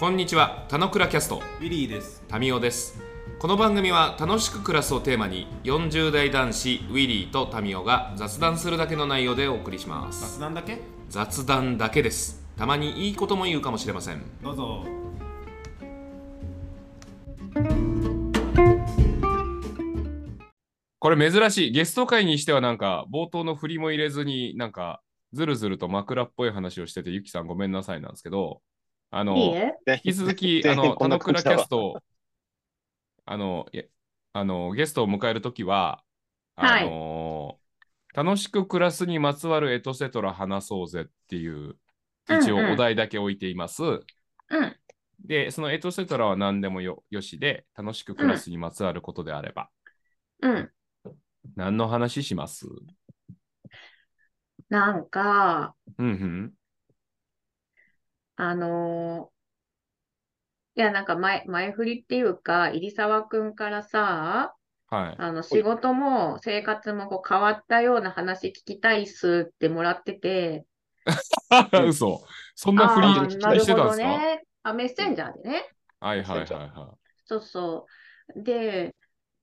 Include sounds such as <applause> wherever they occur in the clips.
こんにちは、たのくらキャスト、ウィリーです。タミオです。この番組は楽しく暮らすをテーマに、40代男子ウィリーとタミオが雑談するだけの内容でお送りします。雑談だけ？雑談だけです。たまにいいことも言うかもしれません。どうぞ。これ珍しい。ゲスト会にしてはなんか、冒頭の振りも入れずに、なんか、ずるずると枕っぽい話をしてて、ゆきさんごめんなさいなんですけど、あの、いいえ。引き続き、あの、田之倉キャスト、あの、あの、ゲストを迎えるときは、はいあの、楽しく暮らすにまつわるエトセトラ話そうぜっていう、一応うんうんお題だけ置いています。うん。で、そのエトセトラは何でもよよしで、楽しく暮らすにまつわることであれば、うん。何の話します？なんか、うんうん。あのーいや、なんか前、前振りっていうか、入澤くんからさ、はい。あの、仕事も生活もこう変わったような話聞きたいっすってもらってて、<laughs> 嘘。そんなふりしてたんですか、ね。あ、メッセンジャーでね。はいはいはいはそうそう。で、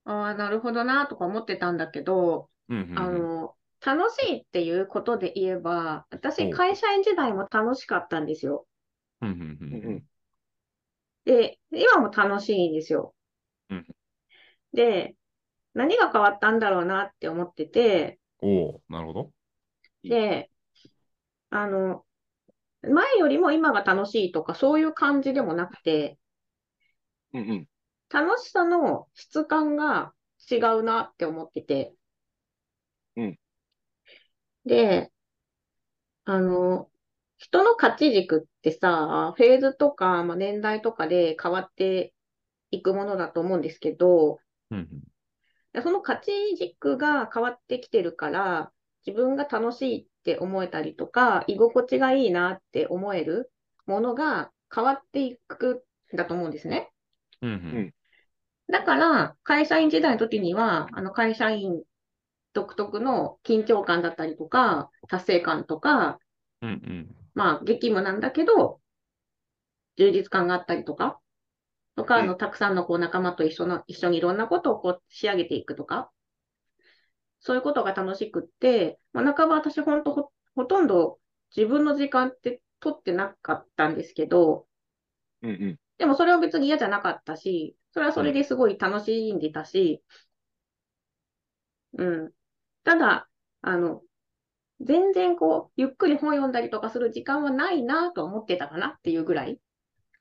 ああ、なるほどなとか思ってたんだけど、い。うんうんあうんの、楽しいっていうことで言えば、お私、会社員時代も楽しかったんですよ。うんうんうんうんで、今も楽しいんですよ。うんで、何が変わったんだろうなって思ってて、おおなるほど。で、あの、前よりも今が楽しいとかそういう感じでもなくて、うんうん。楽しさの質感が違うなって思ってて。うんで、あの、人の価値軸ってさ、フェーズとか、まあ、年代とかで変わっていくものだと思うんですけど、うんうん。その価値軸が変わってきてるから、自分が楽しいって思えたりとか、居心地がいいなって思えるものが変わっていくんだと思うんですね。うんうん。だから、会社員時代の時には、あの会社員独特の緊張感だったりとか、達成感とか、うんうんまあ、激務なんだけど、充実感があったりとか、とか、あの、たくさんのこう仲間と一緒の、一緒にいろんなことをこう仕上げていくとか、そういうことが楽しくって、まあ、半ば私ほんとほ、ほとんど自分の時間って取ってなかったんですけど、うんうん。でもそれは別に嫌じゃなかったし、それはそれですごい楽しんでたし、うん。ただ、あの、全然こう、ゆっくり本読んだりとかする時間はないなと思ってたかなっていうぐらい、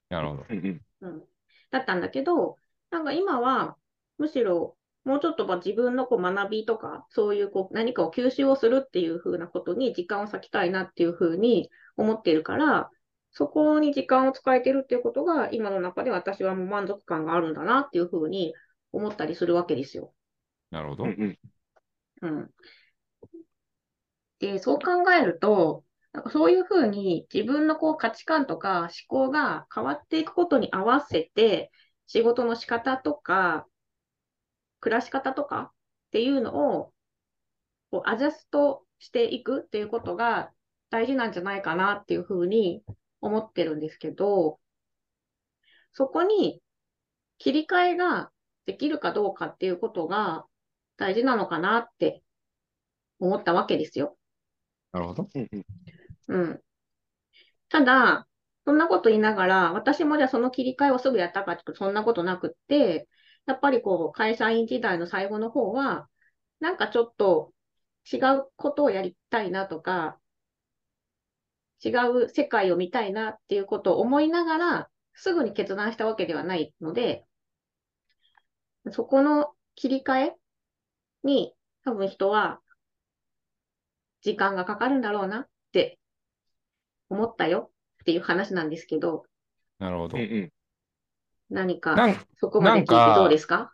なるほど。うんだったんだけど、なんか今は、むしろ、もうちょっとまあ自分のこう学びとか、そういうこう何かを吸収をするっていう風なことに時間を割きたいなっていう風に思っているから、そこに時間を使えてるっていうことが、今の中で私はもう満足感があるんだなっていう風に思ったりするわけですよ。なるほどうん。で、そう考えると、なんかそういう風に自分のこう価値観とか思考が変わっていくことに合わせて、仕事の仕方とか、暮らし方とかっていうのを、こうアジャストしていくっていうことが大事なんじゃないかなっていう風に思ってるんですけど、そこに切り替えができるかどうかっていうことが大事なのかなって思ったわけですよ。なるほど。うんうん。うん。ただ、そんなこと言いながら、私もじゃあその切り替えをすぐやったかっていうと、そんなことなくって、やっぱりこう、会社員時代の最後の方は、なんかちょっと違うことをやりたいなとか、違う世界を見たいなっていうことを思いながら、すぐに決断したわけではないので、そこの切り替えに、多分人は、時間がかかるんだろうなって思ったよっていう話なんですけど、なるほどうん。うん。何かそこまで聞いてどうですか？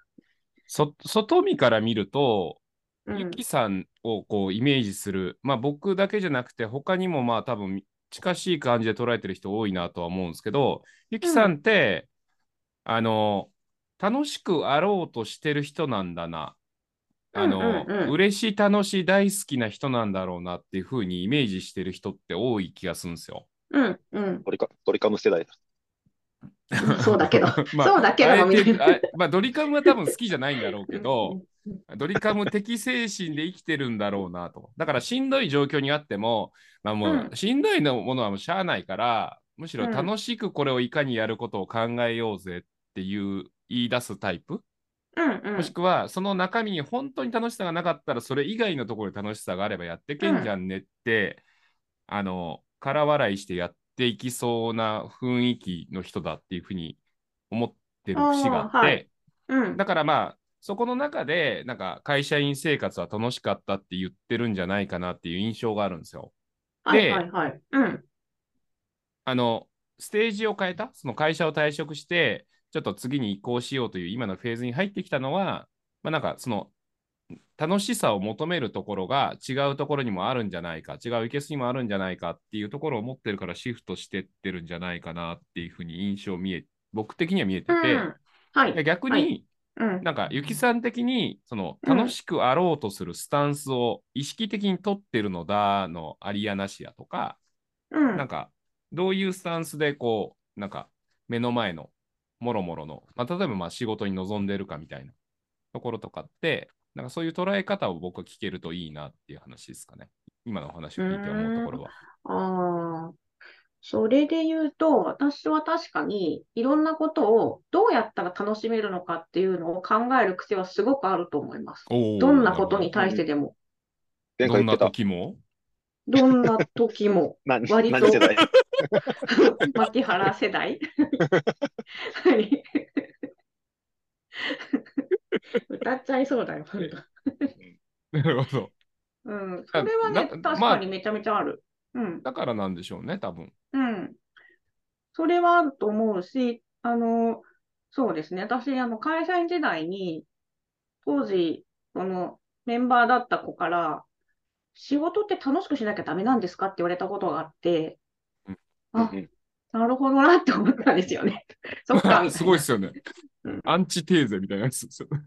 そ外見から見ると、うんゆきさんをこうイメージする、まあ僕だけじゃなくて、他にもまあ多分近しい感じで捉えてる人多いなとは思うんですけど、ゆきさんって、あの、楽しくあろうとしてる人なんだな。あの、うんうんうん嬉しい、楽しい、大好きな人なんだろうなっていうふうにイメージしてる人って多い気がするんですよ。うん、うん。ドリカ、ドリカム世代だ。そうだけど、まあそうだけどまあ、ドリカムは多分好きじゃないんだろうけど、<laughs> ドリカム的精神で生きてるんだろうなと。だからしんどい状況にあっても、まあもう、うんしんどいのものはもうしゃあないから、むしろうん楽しくこれをいかにやることを考えようぜっていう言い出すタイプ、うんうんもしくはその中身に本当に楽しさがなかったらそれ以外のところで楽しさがあればやってけんじゃんねって、あの空笑いしてやっていきそうな雰囲気の人だっていうふうに思ってる節があって、はいうんだからまあそこの中でなんか会社員生活は楽しかったって言ってるんじゃないかなっていう印象があるんですよ。はいはいはい。うん。あのステージを変えた？その会社を退職してちょっと次に移行しようという今のフェーズに入ってきたのは、まあ、なんかその楽しさを求めるところが違うところにもあるんじゃないか違ういけすにもあるんじゃないかっていうところを持ってるからシフトしてってるんじゃないかなっていうふうに印象見え僕的には見えてて、うんはい。で逆に、はいうん。なんか、ゆきさん的に、その、うん楽しくあろうとするスタンスを意識的に取ってるのだのありやなしやとか、うん。なんか、どういうスタンスで、こう、なんか、目の前の、もろもろの、まあ、例えば、まあ、仕事に臨んでるかみたいなところとかって、なんかそういう捉え方を僕は聞けるといいなっていう話ですかね。今のお話を聞いて思うところは。ああ、それで言うと、私は確かにいろんなことをどうやったら楽しめるのかっていうのを考える癖はすごくあると思います。どんなことに対してでも、どんな。時も？どんな時も、<laughs> な割と <laughs> 牧原世代？<laughs> はい歌っちゃいそうだよ、ほんとなるほど。うん、それはね、な確まあかにめちゃめちゃある。うん。だからなんでしょうね、多分。うん。それはあると思うし、あの、そうですね。私、あの、会社員時代に、当時、その、メンバーだった子から、仕事って楽しくしなきゃダメなんですかって言われたことがあってうん、あうんうん、なるほどなって思ったんですよね。<laughs> そっか、<laughs> すごいですよねうん。アンチテーゼみたいなやつですよね。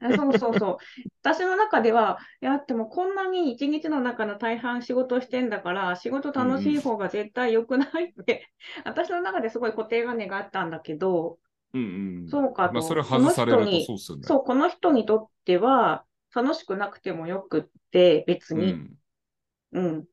あそうそうそう。私の中では、いや、でもこんなに一日の中の大半仕事をしてんだから、仕事楽しい方が絶対良くないって、私の中ですごい固定観念があったんだけど、うんうん。そうかと。まあ、それ外されるとこの人にそうっすよね。そう、この人にとっては、楽しくなくてもよくって、別に、ん。うん、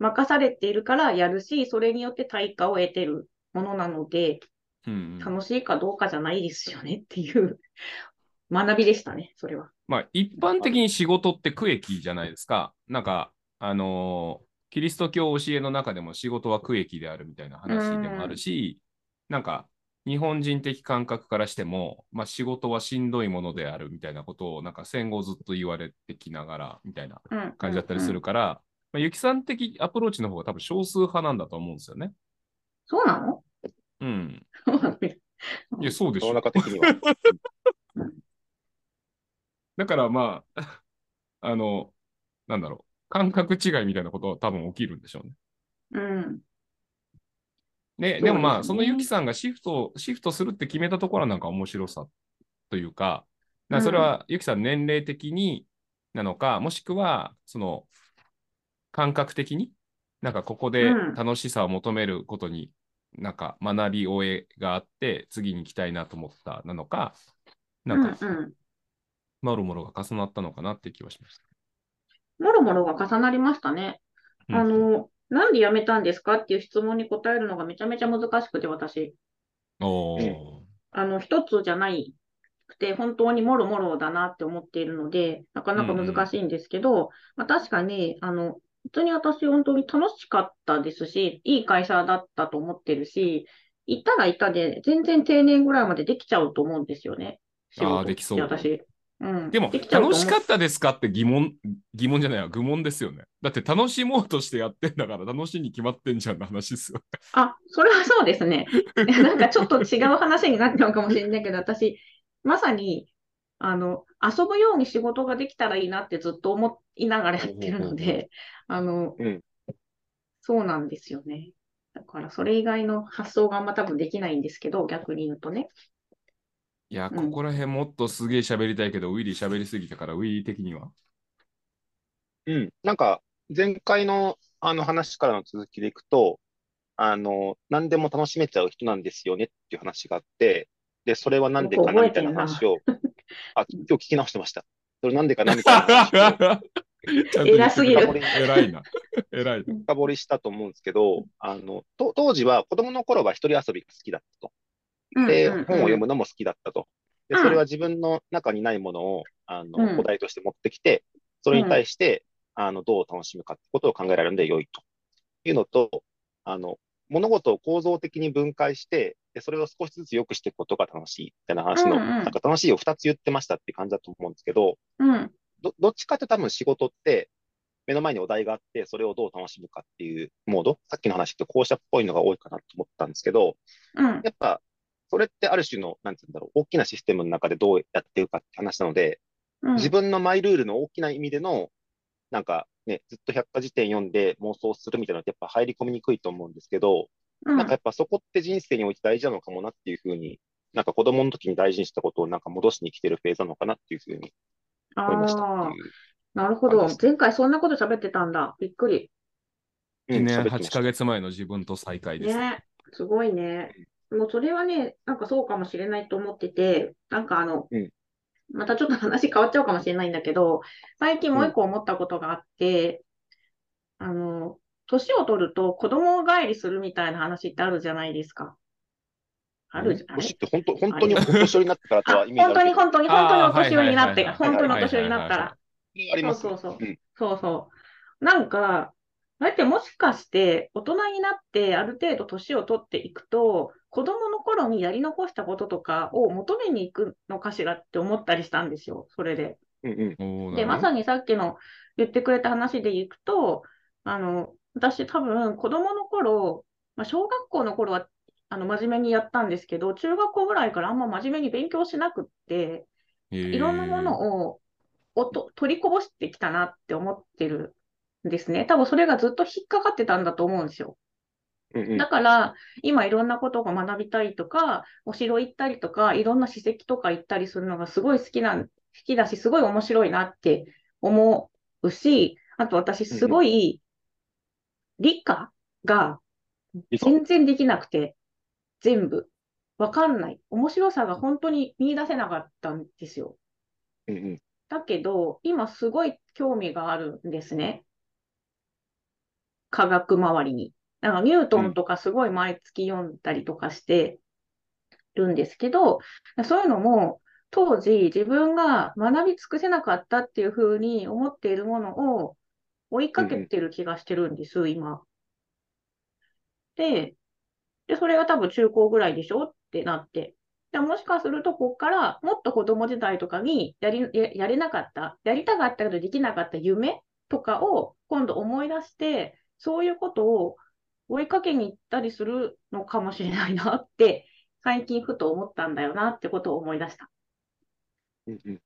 任されているからやるし、それによって対価を得てるものなので、うんうん楽しいかどうかじゃないですよねっていう <laughs> 学びでしたね、それは。まあ、一般的に仕事って区域じゃないですか。なんか、あのーキリスト教教えの中でも仕事は区域であるみたいな話でもあるし、なんか、日本人的感覚からしても、まあ、仕事はしんどいものであるみたいなことを、なんか戦後ずっと言われてきながら、みたいなうん、感じだったりすうんるから、まあ、ゆきさん的アプローチの方が多分少数派なんだと思うんですよね。そうなの？うん。そうなのいや、そうでしょ的には。だからまあ、<laughs> あの、なんだろう、感覚違いみたいなことは多分起きるんでしょうね。うん。ね、でもまあ、そのユキさんがシフト、シフトするって決めたところはなんか面白さというか、なそれはユキさん年齢的になのか、もしくは、その、感覚的に、なんかここでうん楽しさを求めることに、なんか学び終えがあって、次に行きたいなと思ったなのか、なんか、うんうん。もろもろが重なったのかなって気はしました。もろもろが重なりましたね。うんあの、なんで辞めたんですかっていう質問に答えるのがめちゃめちゃ難しくて、私。おーあの、一つじゃないくて、本当にもろもろだなって思っているので、なかなか難しいんですけど、まあ、確かに、あの、普通に私本当に楽しかったですし、いい会社だったと思ってるし、いたらいたで、全然定年ぐらいまでできちゃうと思うんですよね。あーできそうって私。うん。でも、きちゃうと思う楽しかったですかって疑問、疑問じゃないわ、愚問ですよね。だって楽しもうとしてやってんだから楽しいに決まってんじゃんの話ですよ。あ、それはそうですね。<laughs> なんかちょっと違う話になっちゃうかもしれないけど、私、まさに、あの、遊ぶように仕事ができたらいいなってずっと思いながらやってるので、あの、うんそうなんですよね。だから、それ以外の発想があんま多分できないんですけど、逆に言うとね。いや、うんここら辺もっとすげえ喋りたいけど、ウィリー喋りすぎたから、ウィリー的には。うん。なんか、前回のあの話からの続きでいくと、あの、何でも楽しめちゃう人なんですよねっていう話があって、で、それはなんでかなみたいな話を、あ、今日聞き直してました。それなんでかなみたいな話を <laughs> ちゃんと偉すぎる偉いな。偉いな。深掘りしたと思うんですけど、あの、と当時は子供の頃は一人遊びが好きだったと。で、うんうんうん本を読むのも好きだったと。で、うんそれは自分の中にないものを、あうんの、お題として持ってきて、それに対して、あの、どう楽しむかってことを考えられるので良いというのと、あの、物事を構造的に分解して、で、それを少しずつ良くしていくことが楽しいみたいな話の、うんうんなんか楽しいを2つ言ってましたって感じだと思うんですけど、うん。ど、どっちかって多分仕事って、目の前にお題があって、それをどう楽しむかっていうモード、さっきの話って後者っぽいのが多いかなと思ったんですけど、うん。やっぱ、それってある種の、なんて言うんだろう、大きなシステムの中でどうやっていくかって話なので、うん。自分のマイルールの大きな意味での、なんかね、ずっと百科事典読んで妄想するみたいなのってやっぱ入り込みにくいと思うんですけど、うんなんかやっぱそこって人生において大事なのかもなっていうふうに、なんか子供の時に大事にしたことをなんか戻しに来てるフェーズなのかなっていうふうに思いました。なるほど前回そんなこと喋ってたんだ。びっくり。うん1年8喋ってましたヶ月前の自分と再会です。ね。すごいね。もうそれはね、なんかそうかもしれないと思ってて、なんかあの、うんまたちょっと話変わっちゃうかもしれないんだけど、最近もう一個思ったことがあって、あの、年を取ると子供帰りするみたいな話ってあるじゃないですか。あるじゃない年って本当、本当にお年寄りになってからとあはイメージ本当に本当に本当にお年寄りになって、本当にお年寄りになったら。ありますそうそうそううんそうそう。なんか、あれってもしかして大人になってある程度年を取っていくと、子供の頃にやり残したこととかを求めに行くのかしらって思ったりしたんですよ、それで。うんうん。で、おーなるほどまさにさっきの言ってくれた話でいくと、あの、私多分子供の頃、まあ、小学校の頃はあの真面目にやったんですけど、中学校ぐらいからあんま真面目に勉強しなくって、いろんなものをおと取りこぼしてきたなって思ってるんですね。多分それがずっと引っかかってたんだと思うんですよ。だから、今いろんなことが学びたいとか、お城行ったりとか、いろんな史跡とか行ったりするのがすごい好きなん、好きだし、すごい面白いなって思うし、あと私すごい理科が全然できなくて、全部。わかんない。面白さが本当に見出せなかったんですよ。うんうん。だけど、今すごい興味があるんですね。科学周りに。なんかニュートンとかすごい毎月読んだりとかしてるんですけど、そういうのも当時自分が学び尽くせなかったっていうふうに思っているものを追いかけてる気がしてるんです、今。で、で、それが多分中高ぐらいでしょってなって。でもしかすると、ここからもっと子供時代とかにやりややれなかった、やりたかったけどできなかった夢とかを今度思い出して、そういうことを追いかけに行ったりするのかもしれないなって、最近ふと思ったんだよなってことを思い出した。うんうん。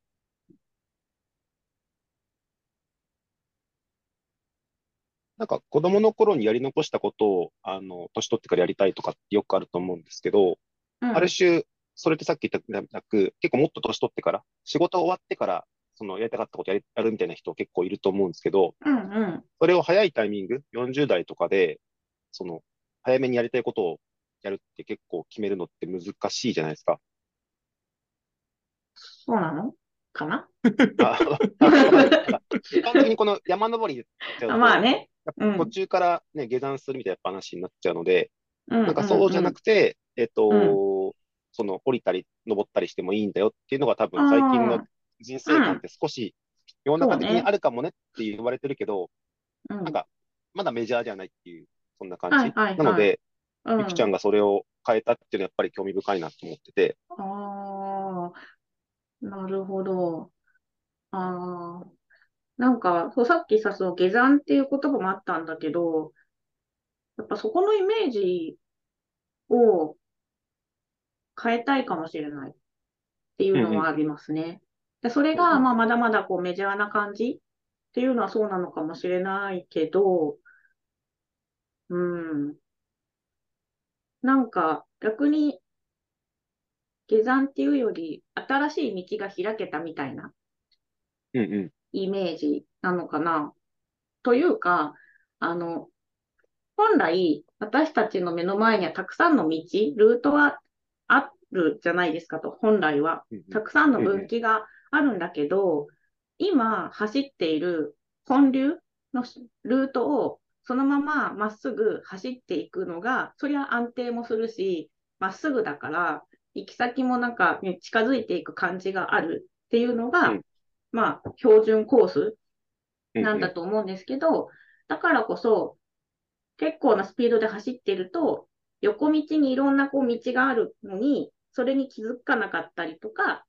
なんか子供の頃にやり残したことを、あの、年取ってからやりたいとかってよくあると思うんですけど、うんある種、それってさっき言ったみたく、結構もっと年取ってから、仕事終わってから、そのやりたかったことやるみたいな人結構いると思うんですけど、うんうん。それを早いタイミング、40代とかで、その、早めにやりたいことをやるって結構決めるのって難しいじゃないですか。そうなの？かな？あ一般的にこの山登りっちゃうと、まあね。うん。途中からね、下山するみたいな話になっちゃうので、ななんかそうじゃなくて、えっと、うその降りたり登ったりしてもいいんだよっていうのが多分最近の人生観って少し世の中的にあるかもねって言われてるけど、うん、なんかまだメジャーじゃないっていう、そんな感じ。はいはいはい。なので、うん、ゆきちゃんがそれを変えたっていうのはやっぱり興味深いなと思ってて、ああ、なるほど。ああ、なんか、そう、さっきさ、その下山っていう言葉もあったんだけど、やっぱそこのイメージを変えたいかもしれないっていうのはありますね。で、それが、まあ、まだまだこうメジャーな感じっていうのはそうなのかもしれないけど、うん。なんか、逆に、下山っていうより、新しい道が開けたみたいなうんうん。イメージなのかな。というか、あの、本来、私たちの目の前にはたくさんの道、ルートはあるじゃないですかと、本来は。うんうんたくさんの分岐があるんだけど、今走っている本流のルートをそのまままっすぐ走っていくのが、そりゃ安定もするし、まっすぐだから、行き先もなんか、ね、近づいていく感じがあるっていうのが、うん。まあ、標準コースうんなんだと思うんですけど、だからこそ、結構なスピードで走ってると、横道にいろんなこう道があるのに、それに気づかなかったりとか、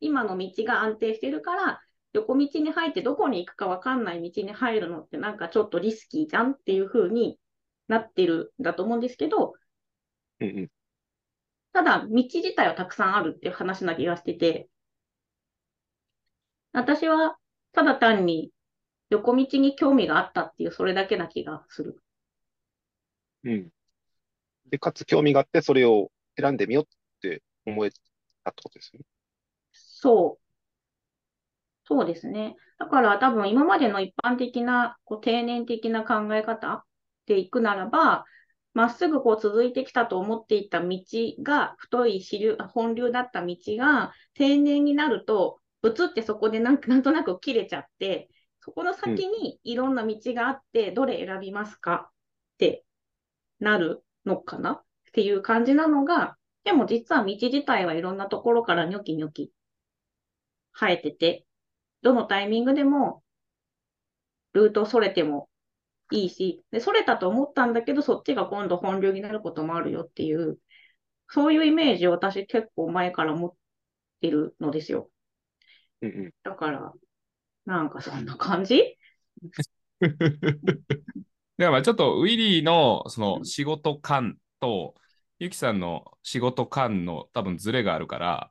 今の道が安定してるから、横道に入ってどこに行くかわかんない道に入るのってなんかちょっとリスキーじゃんっていう風になってるんだと思うんですけど、うんうんただ、道自体はたくさんあるっていう話な気がしてて、私はただ単に横道に興味があったっていう、それだけな気がする。うん。で、かつ興味があって、それを選んでみようって思えたってことですよね。そう。そうですね。だから多分今までの一般的な、こう定年的な考え方でいくならば、まっすぐこう続いてきたと思っていた道が、太い支流、本流だった道が、定年になると、ぶつってそこでなん <laughs> なんとなく切れちゃって、そこの先にいろんな道があって、どれ選びますか？ってなるのかな？っていう感じなのが、でも実は道自体はいろんなところからニョキニョキ生えてて、どのタイミングでもルートそれてもいいし、で、それたと思ったんだけど、そっちが今度本流になることもあるよっていう、そういうイメージを私結構前から持ってるのですよ。うんうん。だから、なんかそんな感じ？だからまあちょっとウィリーのその仕事感とユキさんの仕事感の多分ズレがあるから、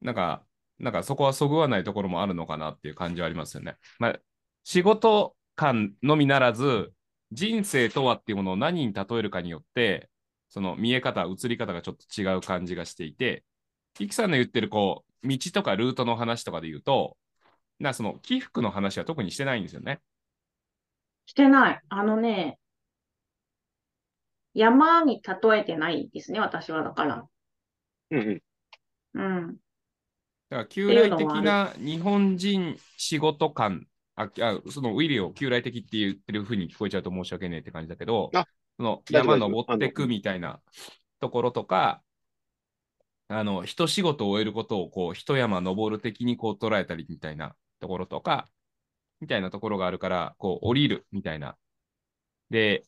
なんか、なんかそこはそぐわないところもあるのかなっていう感じはありますよね。まあ、仕事感のみならず、人生とはっていうものを何に例えるかによって、その見え方、映り方がちょっと違う感じがしていて、ユキさんの言ってるこう、道とかルートの話とかで言うと、なその起伏の話は特にしてないんですよね。してない。あのね、山に例えてないですね、私はだから。うんうん。うん。だから旧来的な日本人仕事感、ああそのウィリーを旧来的って言ってる風に聞こえちゃうと申し訳ねえって感じだけどあ、その山登ってくみたいなところとか、あの、一仕事を終えることをこう、一山登る的にこう捉えたりみたいなところとか、みたいなところがあるから、こう、降りるみたいな。で、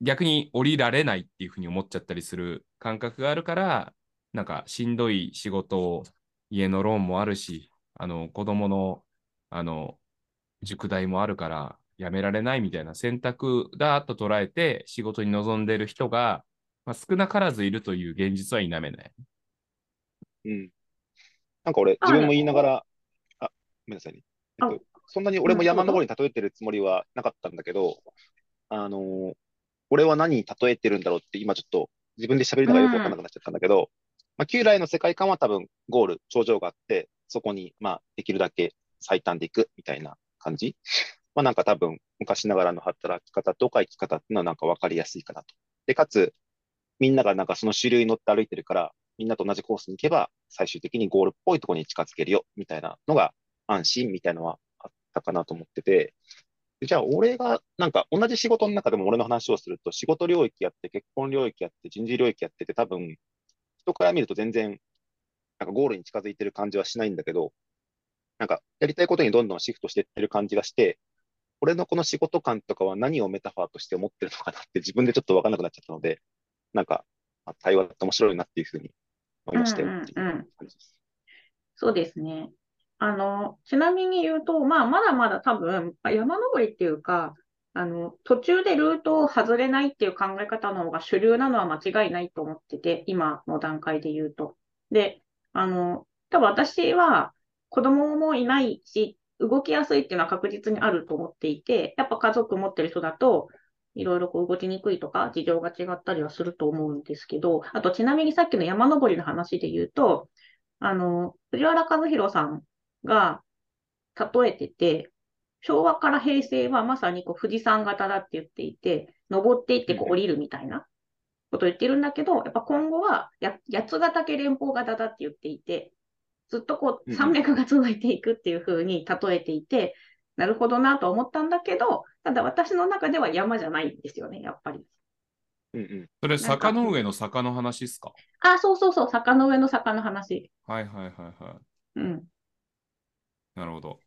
逆に降りられないっていうふうに思っちゃったりする感覚があるから、なんかしんどい仕事を、家のローンもあるし、あの、子供の、あの、塾代もあるから、やめられないみたいな選択だと捉えて仕事に臨んでる人が、まあ、少なからずいるという現実は否めない。うん。なんか俺、あ自分も言いながら、あ、ごめんなさいね。えっあと、そんなに俺もうん山登りに例えてるつもりはなかったんだけど、あのー俺は何に例えてるんだろうって今ちょっと自分で喋りながらよくわかんなくなっちゃったんだけど、まあ、旧来の世界観は多分ゴール、頂上があって、そこに、まあ、できるだけ最短でいくみたいな感じ？まあなんか多分昔ながらの働き方とか生き方っていうのはなんかわかりやすいかなと。で、かつ、みんながなんかその主流に乗って歩いてるから、みんなと同じコースに行けば、最終的にゴールっぽいところに近づけるよ、みたいなのが安心みたいなのはあったかなと思ってて、じゃあ俺がなんか同じ仕事の中でも俺の話をすると、仕事領域やって、結婚領域やって、人事領域やってて多分、人から見ると全然、なんかゴールに近づいてる感じはしないんだけど、なんかやりたいことにどんどんシフトしていってる感じがして、俺のこの仕事感とかは何をメタファーとして思ってるのかなって自分でちょっとわかんなくなっちゃったので、なんか、まあ対話って面白いなっていうふうに思いましたよっていううんうんうん感じです。そうですね。あの、ちなみに言うと、まあ、まだまだ多分、山登りっていうか、あの、途中でルートを外れないっていう考え方の方が主流なのは間違いないと思ってて、今の段階で言うと。で、あの、多分私は子供もいないし、動きやすいっていうのは確実にあると思っていて、やっぱ家族持ってる人だと、いろいろこう動きにくいとか、事情が違ったりはすると思うんですけど、あとちなみにさっきの山登りの話で言うと、あの、藤原和弘さんが例えてて、昭和から平成はまさにこう富士山型だって言っていて、登っていってこううん。降りるみたいなことを言ってるんだけど、やっぱ今後はや八ヶ岳連峰型だって言っていて、ずっとこううんうん山脈が続いていくっていう風に例えていて、なるほどなとは思ったんだけど、ただ私の中では山じゃないんですよね、やっぱり。うんうん。それ、坂の上の坂の話ですか？あ、そうそうそう、坂の上の坂の話。はいはいはいはい。うん。なるほど。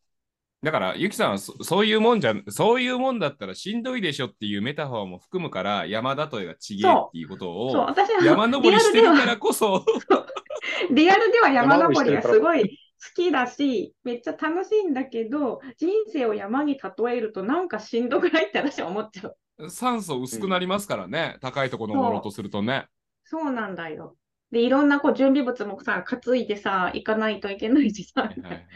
だから、ゆきさんはそそういうもんじゃ、そういうもんだったらしんどいでしょっていうメタファーも含むから、山例えがちげえっていうことそう、を、私は山登りしてるからこそ、<laughs> リアルでは山山登登りがすごい好きだし、めっちゃ楽しいんだけど、人生を山に例えるとなんかしんどくないって私は思っちゃう。酸素薄くなりますからね、高いとこ登ろうとするとね。そうなんだよ。で、いろんなこう準備物もさ、担いでさ、行かないといけないしさは。いはいはい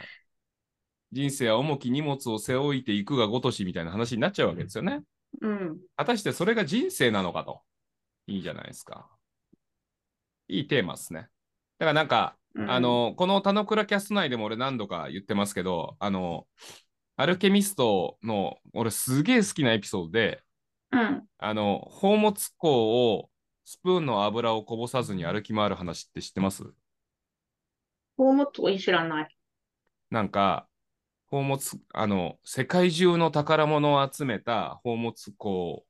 人生は重き荷物を背負いていくがごとしみたいな話になっちゃうわけですよね。うん。果たしてそれが人生なのかと。いいじゃないですか。いいテーマですね。だからなんか、うんあ、の、この田之倉キャスト内でも俺何度か言ってますけど、あの、アルケミストの俺すげえ好きなエピソードで、うん。あの、宝物庫をスプーンの油をこぼさずに歩き回る話って知ってます？宝物を知らない。なんか、宝物、あの、世界中の宝物を集めた宝物庫を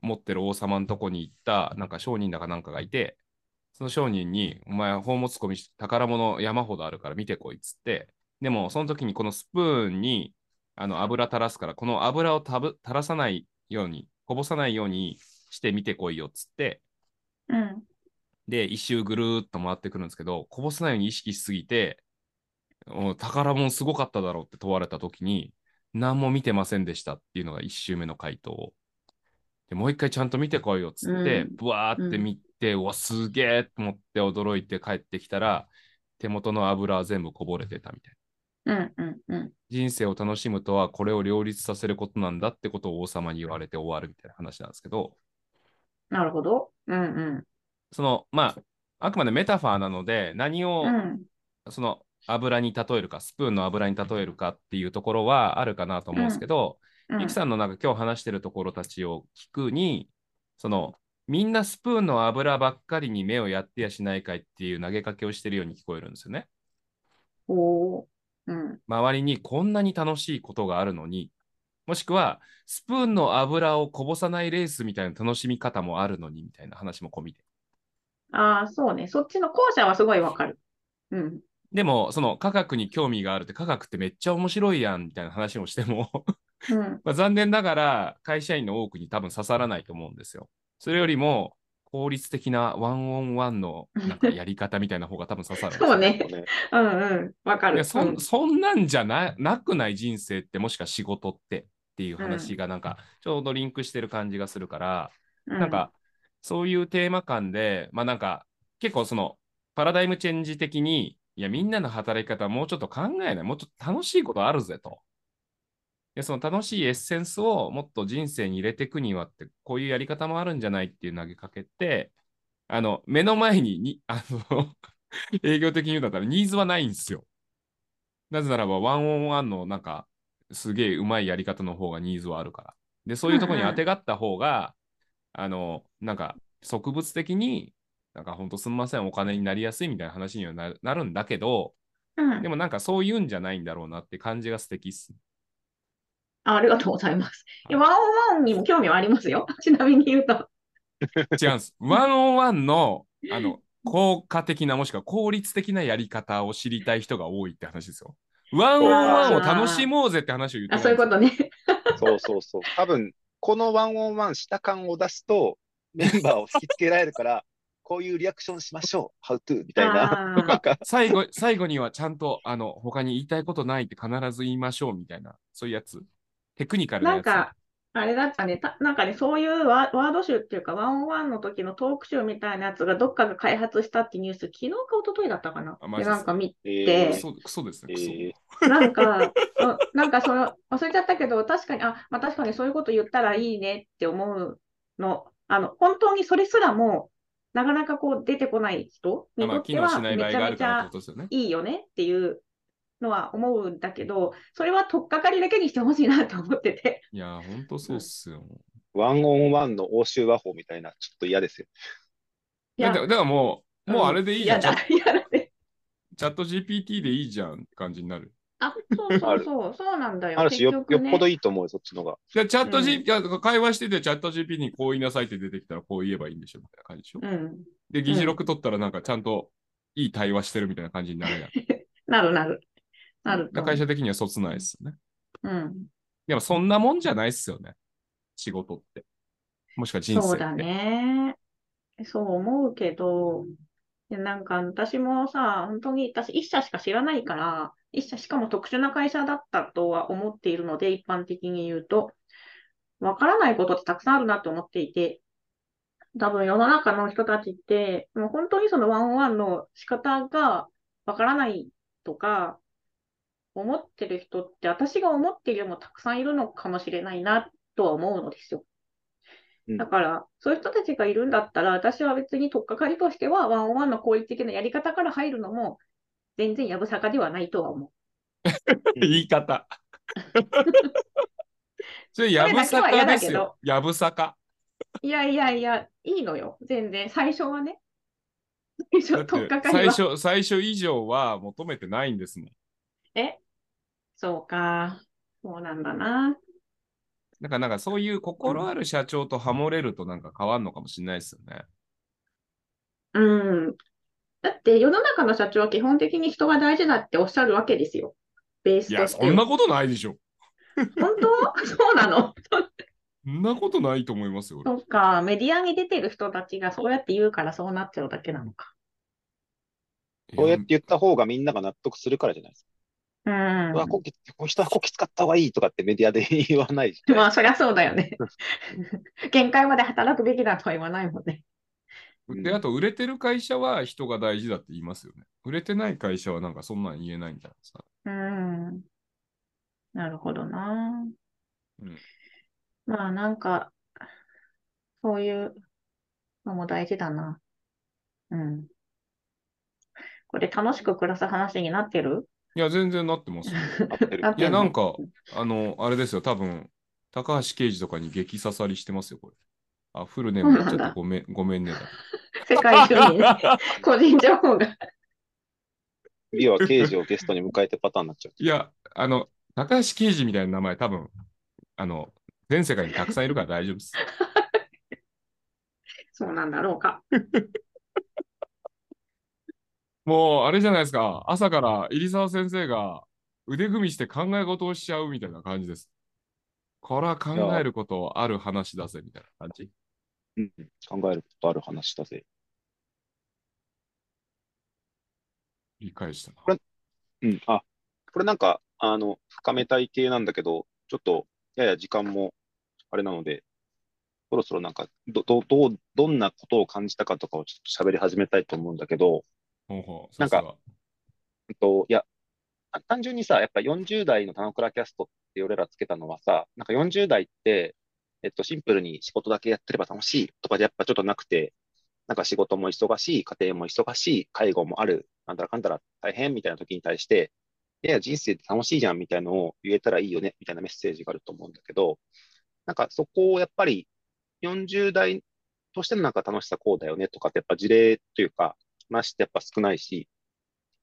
持ってる王様のとこに行った、なんか商人だかなんかがいて、その商人に、お前宝物庫見し宝物山ほどあるから見てこいっつって、でもその時にこのスプーンにあの油垂らすから、この油をたぶ垂らさないように、こぼさないようにして見てこいよっつって、うん。で、一周ぐるーっと回ってくるんですけど、こぼさないように意識しすぎて、お宝物すごかっただろうって問われたときに、何も見てませんでしたっていうのが一周目の回答。で、もう一回ちゃんと見てこいよっつって、うんブワーって見て、うわ、すげえと思って驚いて帰ってきたら、手元の油は全部こぼれてたみたいな。うん。うん。うん。人生を楽しむとはこれを両立させることなんだってことを王様に言われて終わるみたいな話なんですけど、なるほど。うん。その、まあ、あくまでメタファーなので、何を、うん。うん。その油に例えるか、スプーンの油に例えるかっていうところはあるかなと思うんですけど、うんゆきさんのなんか今日話してるところたちを聞くに、そのみんなスプーンの油ばっかりに目をやってやしないかいっていう投げかけをしてるように聞こえるんですよね。おー。うん。周りにこんなに楽しいことがあるのに、もしくはスプーンの油をこぼさないレースみたいな楽しみ方もあるのにみたいな話も込みで。ああ、そうね。そっちの後者はすごいわかる。うん。でも、その科学に興味があるって科学ってめっちゃ面白いやんみたいな話をしてもうん。<laughs> まあ、残念ながら会社員の多くに多分刺さらないと思うんですよ。それよりも効率的なワンオンワンのなんかやり方みたいな方が多分刺さる。<laughs> そうねそうんうん。わかる。いやそそんなんじゃななくない人生ってもしか仕事ってっていう話がなんかちょうどリンクしてる感じがするから、うんなんかそういうテーマ感でまあなんか結構そのパラダイムチェンジ的にいやみんなの働き方もうちょっと考えないもうちょっと楽しいことあるぜと。でその楽しいエッセンスをもっと人生に入れていくにはってこういうやり方もあるんじゃないっていう投げかけてあの目の前にに <laughs> あの営業的に言うんだったらニーズはないんですよ。なぜならばワンオンワンのなんかすげえうまいやり方の方がニーズはあるから。でそういうところにあてがった方が、あのなんか植物的になんかほんとすみませんお金になりやすいみたいな話にはなるなるんだけどうんでもなんかそういうんじゃないんだろうなって感じが素敵っす。あありがとうございます。いやワンオンワンにも興味はありますよ。<laughs> ちなみに言うと。違うんです。ワンオンワンの、あの、効果的なもしくは効率的なやり方を知りたい人が多いって話ですよ。ワンオンワンを楽しもうぜって話を言ってあ、そういうことね。そうそうそう。多分、このワンオンワンした感を出すと、メンバーを引きつけられるから、こういうリアクションしましょう。How to みたいな。最後、最後にはちゃんと、あの、他に言いたいことないって必ず言いましょうみたいな、そういうやつ。テクニカルなやつ。なんか、あれだったね。たなんかね、そういうワワード集っていうか、ワンオンワンの時のトーク集みたいなやつがどっかが開発したってニュース、昨日か一昨日だったかな？で、なんか見えでークソ、ですね、クソ。えなんか、う <laughs> んなんかその、忘れちゃったけど、確かに、あ、まあ確かにそういうこと言ったらいいねって思うの、あの、本当にそれすらも、なかなかこう出てこない人にまあ、とっては、めちゃめちゃ。いいよねっていうのは思うんだけど、それは取っかかりだけにしてほしいなと思ってて。いや、ほんとそうっすよ。ワンオンワンの欧州和法みたいな、ちょっと嫌ですよ。だからだからもう、もうあれでいいじゃん。チャ嫌だ、嫌だね。チャット GPT でいいじゃんって感じになる。あ、そうそうそう、そうなんだよ。あるし、ねよっぽどいいと思うよ、そっちの方が。じゃあチャットうん会話しててチャット GPT にこう言いなさいって出てきたらこう言えばいいんでしょみたいな感じでしょ。うん。で、議事録取ったらなんかちゃんといい対話してるみたいな感じになるやん。<laughs> なるなる。なる会社的にはそつないっすよね。うん。でもそんなもんじゃないっすよね。仕事って。もしくは人生って。そうだね。そう思うけど、いやなんか私もさ、本当に私一社しか知らないから、一社しかも特殊な会社だったとは思っているので、一般的に言うと、わからないことってたくさんあるなと思っていて、多分世の中の人たちって、もう本当にそのワンオンワンの仕方がわからないとか、思ってる人って私が思っているよりもたくさんいるのかもしれないなとは思うのですよ。うんだから、そういう人たちがいるんだったら、私は別に取っかかりとしては、ワンオンワンの効率的なやり方から入るのも、全然やぶさかではないとは思 <laughs> 言い方。<laughs> それ、やぶさかですよだけど。やぶさか。う。いやいやいや、いいのよ。全然。最初はね。最初、取っかかりは。最初、最初以上は求めてないんですもん。えそうか。そうなんだな。だからなんかそういう心ある社長とハモれるとなんか変わんのかもしれないですよね。うん。だって、世の中の社長は基本的に人が大事だっておっしゃるわけですよ。ベースいや、としては。そんなことないでしょ。本当？<laughs> そうなの？そんなことないと思いますよ。俺そっか。メディアに出てる人たちがそうやって言うからそうなっちゃうだけなのか。こうやって言った方がみんなが納得するからじゃないですか。うんうわ、こき、こう人はこき使った方がいいとかってメディアで <laughs> 言わないし。<laughs> まあ、そりゃそうだよね。<laughs> 限界まで働くべきだとは言わないもんね。うんで、あと、売れてる会社は人が大事だって言いますよね。売れてない会社はなんかそんなん言えないんじゃないですか。うん。なるほどな。うんまあ、なんか、そういうのも大事だな。うん。これ楽しく暮らす話になってる？いや、全然なってます <laughs> いや、なんか、あの、あれですよ、多分、高橋啓二とかに激刺さりしてますよ、これ。あ、フルネーム言っちゃってごめん、<laughs> ごめんねだ。世界中にね、<laughs> 個人情報が。次は刑事をゲストに迎えてパターンになっちゃう。いや、あの、高橋啓二みたいな名前、多分、あの、全世界にたくさんいるから大丈夫です。そうなんだろうか。もう、あれじゃないですか、朝から入澤先生が腕組みして考え事をしちゃうみたいな感じです。これは考えることある話だぜ、みたいな感じ。うん、考えることある話だぜ。理解したな。うん、あ、これなんか、あの、深めたい系なんだけど、ちょっと、やや時間もあれなので、そろそろなんか、ど、ど、どう、どんなことを感じたかとかをちょっと喋り始めたいと思うんだけど、ほうほうなんかえっと、いや、単純にさ、やっぱ40代の田之倉キャストって俺らつけたのはさ、なんか40代って、えっと、シンプルに仕事だけやってれば楽しいとかでやっぱちょっとなくて、なんか仕事も忙しい、家庭も忙しい、介護もある、なんだらかんだら大変みたいな時に対して、いや、人生って楽しいじゃんみたいなのを言えたらいいよねみたいなメッセージがあると思うんだけど、なんかそこをやっぱり40代としてのなんか楽しさこうだよねとかってやっぱ事例というか話ってやっぱ少ないし、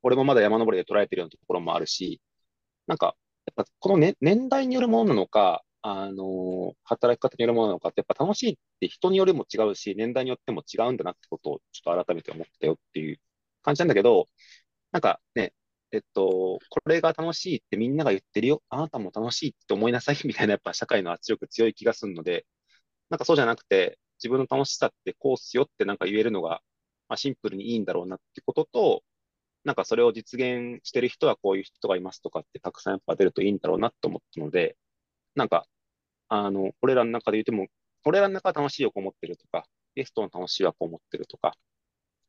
俺もまだ山登りで捉えてるようなところもあるし、なんか、やっぱこの、ね、年代によるものなのか、あの働き方によるものなのかって、やっぱ楽しいって人によりも違うし、年代によっても違うんだなってことをちょっと改めて思ったよっていう感じなんだけど、なんかね、えっと、これが楽しいってみんなが言ってるよ。あなたも楽しいって思いなさいみたいなやっぱ社会の圧力強い気がするので、なんかそうじゃなくて、自分の楽しさってこうっすよってなんか言えるのが、まあ、シンプルにいいんだろうなってことと、なんかそれを実現してる人はこういう人がいますとかってたくさんやっぱ出るといいんだろうなと思ったので、なんか、あの、俺らの中で言っても、俺らの中は楽しいをこう思ってるとか、ゲストの楽しいはこう思ってるとか、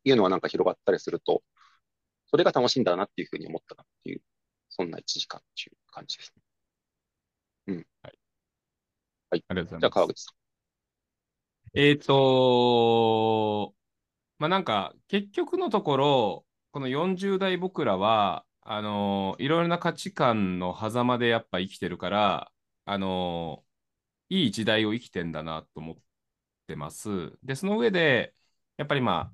いうのはなんか広がったりすると、それが楽しいんだなっていうふうに思ったなっていう、そんな1時間っていう感じですね。ありがとうございます。じゃあ川口さえっ、とまあなんか、結局のところ、この40代僕らは、あのいろいろな価値観の狭間でやっぱ生きてるから、あのいい時代を生きてんだなと思ってます。で、その上で、やっぱりま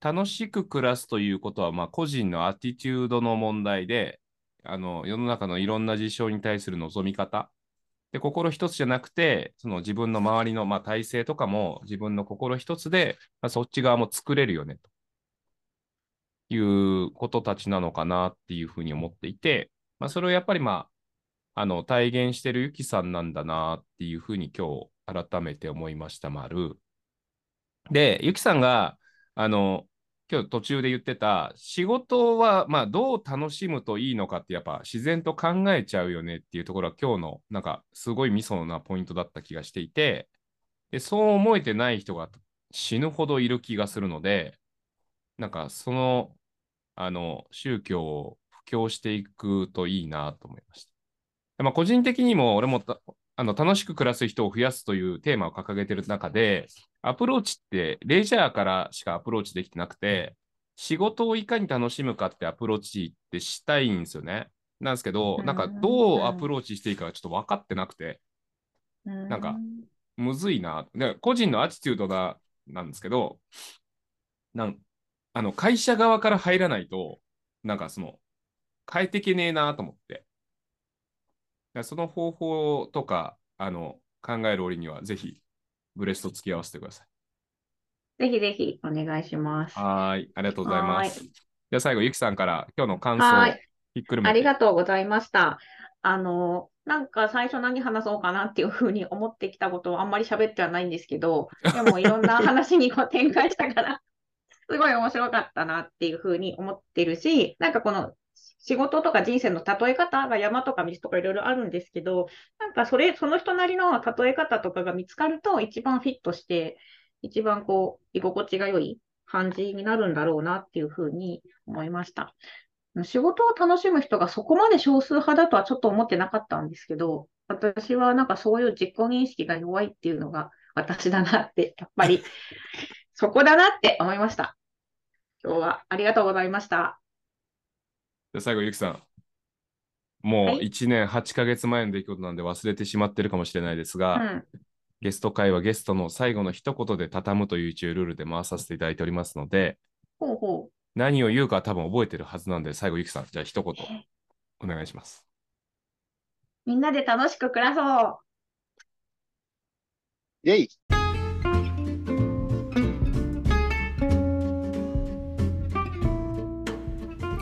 あ、楽しく暮らすということは、まあ、個人のアティチュードの問題で、あの世の中のいろんな事象に対する望み方。で、心一つじゃなくて、その自分の周りの、まあ、体制とかも自分の心一つで、まあ、そっち側も作れるよね、ということたちなのかなっていうふうに思っていて、まあ、それをやっぱりまあ、あの、体現してるゆきさんなんだなっていうふうに今日改めて思いました、まる。で、ゆきさんが、あの、今日途中で言ってた、仕事はまあどう楽しむといいのかってやっぱ自然と考えちゃうよねっていうところは今日のなんかすごいミソなポイントだった気がしていて、でそう思えてない人が死ぬほどいる気がするので、なんかその、あの、宗教を布教していくといいなと思いました。まあ、個人的にも俺もあの楽しく暮らす人を増やすというテーマを掲げている中で、アプローチってレジャーからしかアプローチできてなくて、仕事をいかに楽しむかってアプローチってしたいんですよね。なんですけど、なんかどうアプローチしていいかがちょっと分かってなくて、なんかむずいな。で個人のアティチュードだなんですけど、なんあの会社側から入らないと、なんかその、変えていけねえなと思って。その方法とか、あの、考える折には、ぜひ、ブレスト付き合わせてください。ぜひぜひお願いします。はーい、ありがとうございます。はじゃあ最後、ゆきさんから今日の感想、ひっくるめて。ありがとうございました。あの、なんか最初何話そうかなっていうふうに思ってきたことをあんまり喋ってはないんですけど、<laughs> でもいろんな話にこう展開したから、すごい面白かったなっていうふうに思ってるし、なんかこの仕事とか人生の例え方が山とか道とかいろいろあるんですけど、なんかそれ、その人なりの例え方とかが見つかると一番フィットして、一番こう、居心地が良い感じになるんだろうなっていうふうに思いました。仕事を楽しむ人がそこまで少数派だとはちょっと思ってなかったんですけど、私はなんかそういう自己認識が弱いっていうのが私だなって、やっぱりそこだなって思いました。今日はありがとうございました。じゃあ最後、ゆきさん。もうはい1年8ヶ月前の出来事なんで忘れてしまってるかもしれないですが、うん。ゲスト会はゲストの最後の一言で畳むという一応ルールで回させていただいておりますので、ほうほう。何を言うかは多分覚えてるはずなんで、最後、ゆきさん、じゃあ一言お願いします。みんなで楽しく暮らそう。イェイ